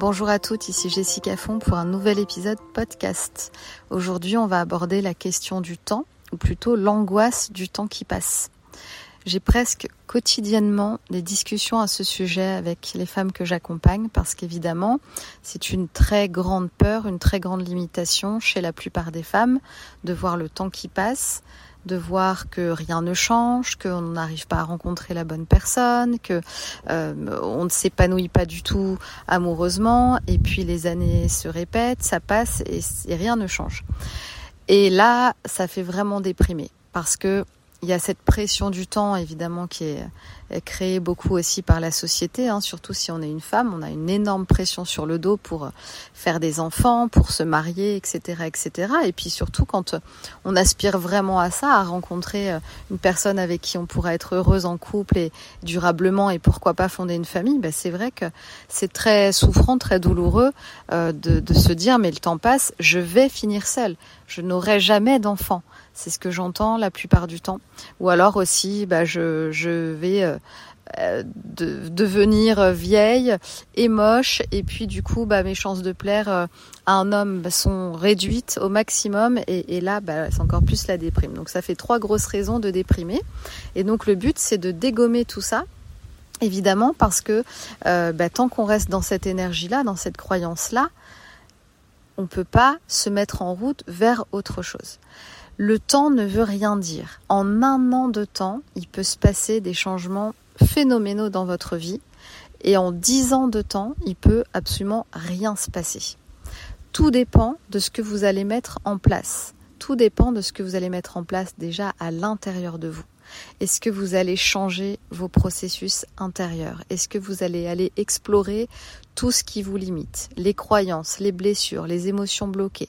Bonjour à toutes, ici Jessica Font pour un nouvel épisode podcast. Aujourd'hui, on va aborder la question du temps, ou plutôt l'angoisse du temps qui passe. J'ai presque quotidiennement des discussions à ce sujet avec les femmes que j'accompagne parce qu'évidemment, c'est une très grande peur, une très grande limitation chez la plupart des femmes de voir le temps qui passe, de voir que rien ne change, qu'on n'arrive pas à rencontrer la bonne personne, que euh, on ne s'épanouit pas du tout amoureusement, et puis les années se répètent, ça passe et, et rien ne change. Et là, ça fait vraiment déprimer parce que il y a cette pression du temps, évidemment, qui est créée beaucoup aussi par la société, hein, surtout si on est une femme. On a une énorme pression sur le dos pour faire des enfants, pour se marier, etc., etc. Et puis surtout quand on aspire vraiment à ça, à rencontrer une personne avec qui on pourra être heureuse en couple et durablement, et pourquoi pas fonder une famille, ben c'est vrai que c'est très souffrant, très douloureux euh, de, de se dire mais le temps passe, je vais finir seule, je n'aurai jamais d'enfant. C'est ce que j'entends la plupart du temps. Ou alors aussi, bah, je, je vais euh, euh de, devenir vieille et moche, et puis du coup, bah, mes chances de plaire euh, à un homme bah, sont réduites au maximum, et, là, bah, c'est encore plus la déprime. Donc ça fait trois grosses raisons de déprimer. Et donc le but, c'est de dégommer tout ça. Évidemment, parce que euh, bah, tant qu'on reste dans cette énergie-là, dans cette croyance-là, on ne peut pas se mettre en route vers autre chose. Le temps ne veut rien dire. En un an de temps, il peut se passer des changements phénoménaux dans votre vie. Et en dix ans de temps, il peut absolument rien se passer. Tout dépend de ce que vous allez mettre en place. Tout dépend de ce que vous allez mettre en place déjà à l'intérieur de vous. Est-ce que vous allez changer vos processus intérieurs? Est-ce que vous allez aller explorer tout ce qui vous limite? Les croyances, les blessures, les émotions bloquées?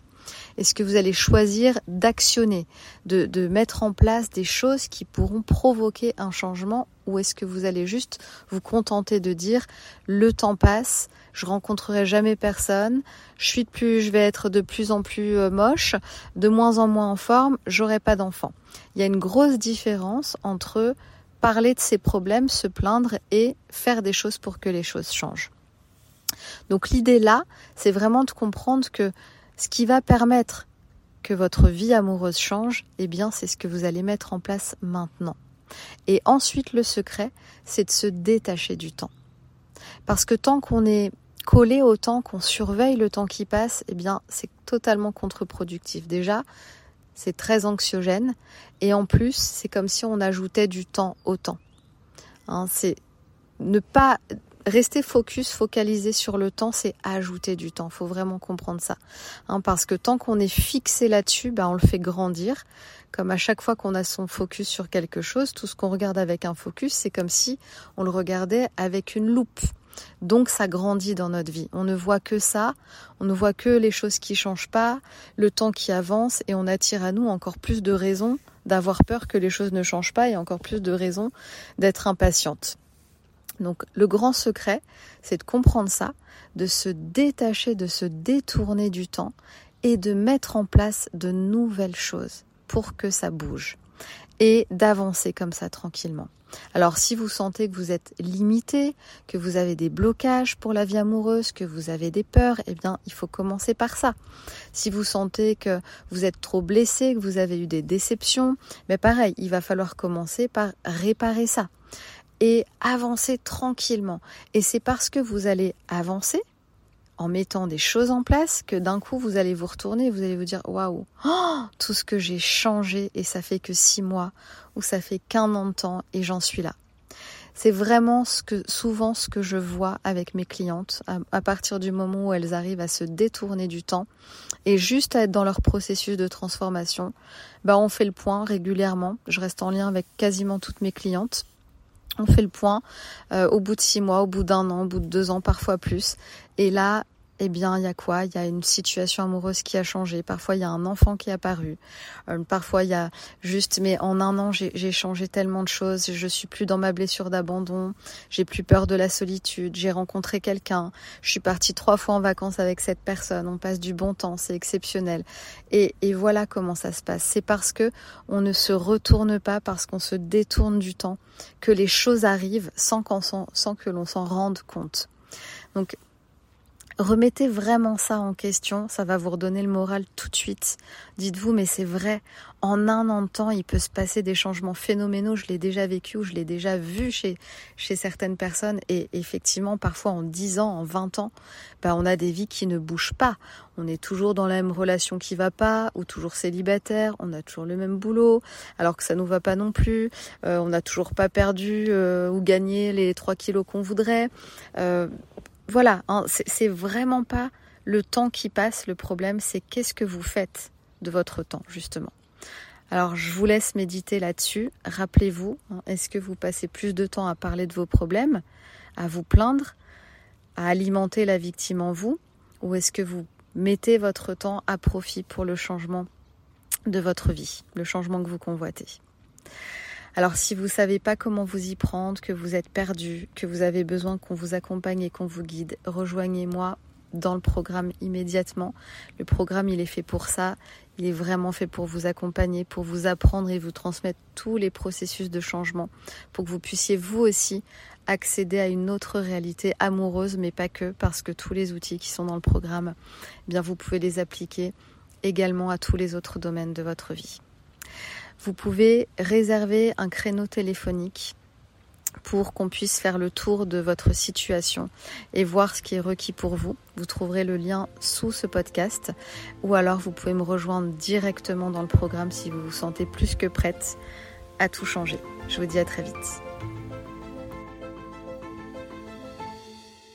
Est-ce que vous allez choisir d'actionner, de, mettre en place des choses qui pourront provoquer un changement ou est-ce que vous allez juste vous contenter de dire le temps passe, je rencontrerai jamais personne, je suis de plus, je vais être de plus en plus euh, moche, de moins en moins en forme, j'aurai pas d'enfant. Il y a une grosse différence entre parler de ses problèmes, se plaindre et faire des choses pour que les choses changent. Donc l'idée là, c'est vraiment de comprendre que ce qui va permettre que votre vie amoureuse change, eh bien, c'est ce que vous allez mettre en place maintenant. Et ensuite, le secret, c'est de se détacher du temps. Parce que tant qu'on est collé au temps, qu'on surveille le temps qui passe, eh bien, c'est totalement contre-productif. Déjà, c'est très anxiogène. Et en plus, c'est comme si on ajoutait du temps au temps. Hein, c'est ne pas rester focus, focalisé sur le temps, c'est ajouter du temps. Faut vraiment comprendre ça, hein, parce que tant qu'on est fixé là-dessus, ben on le fait grandir. Comme à chaque fois qu'on a son focus sur quelque chose, tout ce qu'on regarde avec un focus, c'est comme si on le regardait avec une loupe. Donc ça grandit dans notre vie. On ne voit que ça, on ne voit que les choses qui changent pas, le temps qui avance et on attire à nous encore plus de raisons d'avoir peur que les choses ne changent pas et encore plus de raisons d'être impatiente. Donc le grand secret, c'est de comprendre ça, de se détacher, de se détourner du temps et de mettre en place de nouvelles choses pour que ça bouge et d'avancer comme ça tranquillement. Alors si vous sentez que vous êtes limité, que vous avez des blocages pour la vie amoureuse, que vous avez des peurs, eh bien il faut commencer par ça. Si vous sentez que vous êtes trop blessé, que vous avez eu des déceptions, mais pareil, il va falloir commencer par réparer ça et avancer tranquillement. Et c'est parce que vous allez avancer en mettant des choses en place que d'un coup vous allez vous retourner et vous allez vous dire waouh, oh, tout ce que j'ai changé et ça fait que six mois ou ça fait qu'un an de temps et j'en suis là. C'est vraiment ce que souvent ce que je vois avec mes clientes à, partir du moment où elles arrivent à se détourner du temps et juste à être dans leur processus de transformation. Bah on fait le point régulièrement. Je reste en lien avec quasiment toutes mes clientes on fait le point euh, au bout de six mois, au bout d'un an, au bout de deux ans, parfois plus. Et là, eh bien, il y a quoi? Il y a une situation amoureuse qui a changé. Parfois, il y a un enfant qui est apparu. Euh, parfois, il y a juste, mais en un an, j'ai changé tellement de choses. Je suis plus dans ma blessure d'abandon. J'ai plus peur de la solitude. J'ai rencontré quelqu'un. Je suis partie trois fois en vacances avec cette personne. On passe du bon temps. C'est exceptionnel. Et, voilà comment ça se passe. C'est parce que on ne se retourne pas, parce qu'on se détourne du temps, que les choses arrivent sans, sans que l'on s'en rende compte. Donc, Remettez vraiment ça en question, ça va vous redonner le moral tout de suite. Dites-vous, mais c'est vrai, en un an de temps, il peut se passer des changements phénoménaux. Je l'ai déjà vécu ou je l'ai déjà vu chez, certaines personnes. Et effectivement, parfois en 10 ans, en 20 ans, ben, on a des vies qui ne bougent pas. On est toujours dans la même relation qui va pas, ou toujours célibataire, on a toujours le même boulot, alors que ça nous va pas non plus. Euh, on n'a toujours pas perdu euh, ou gagné les 3 kilos qu'on voudrait. Euh, voilà, hein, c'est vraiment pas le temps qui passe. Le problème, c'est qu'est-ce que vous faites de votre temps, justement. Alors, je vous laisse méditer là-dessus. Rappelez-vous, hein, est-ce que vous passez plus de temps à parler de vos problèmes, à vous plaindre, à alimenter la victime en vous, ou est-ce que vous mettez votre temps à profit pour le changement de votre vie, le changement que vous convoitez? Alors si vous ne savez pas comment vous y prendre, que vous êtes perdu, que vous avez besoin qu'on vous accompagne et qu'on vous guide, rejoignez-moi dans le programme immédiatement. Le programme, il est fait pour ça. Il est vraiment fait pour vous accompagner, pour vous apprendre et vous transmettre tous les processus de changement, pour que vous puissiez vous aussi accéder à une autre réalité amoureuse, mais pas que, parce que tous les outils qui sont dans le programme, eh bien vous pouvez les appliquer également à tous les autres domaines de votre vie vous pouvez réserver un créneau téléphonique pour qu'on puisse faire le tour de votre situation et voir ce qui est requis pour vous. Vous trouverez le lien sous ce podcast ou alors vous pouvez me rejoindre directement dans le programme si vous vous sentez plus que prête à tout changer. Je vous dis à très vite.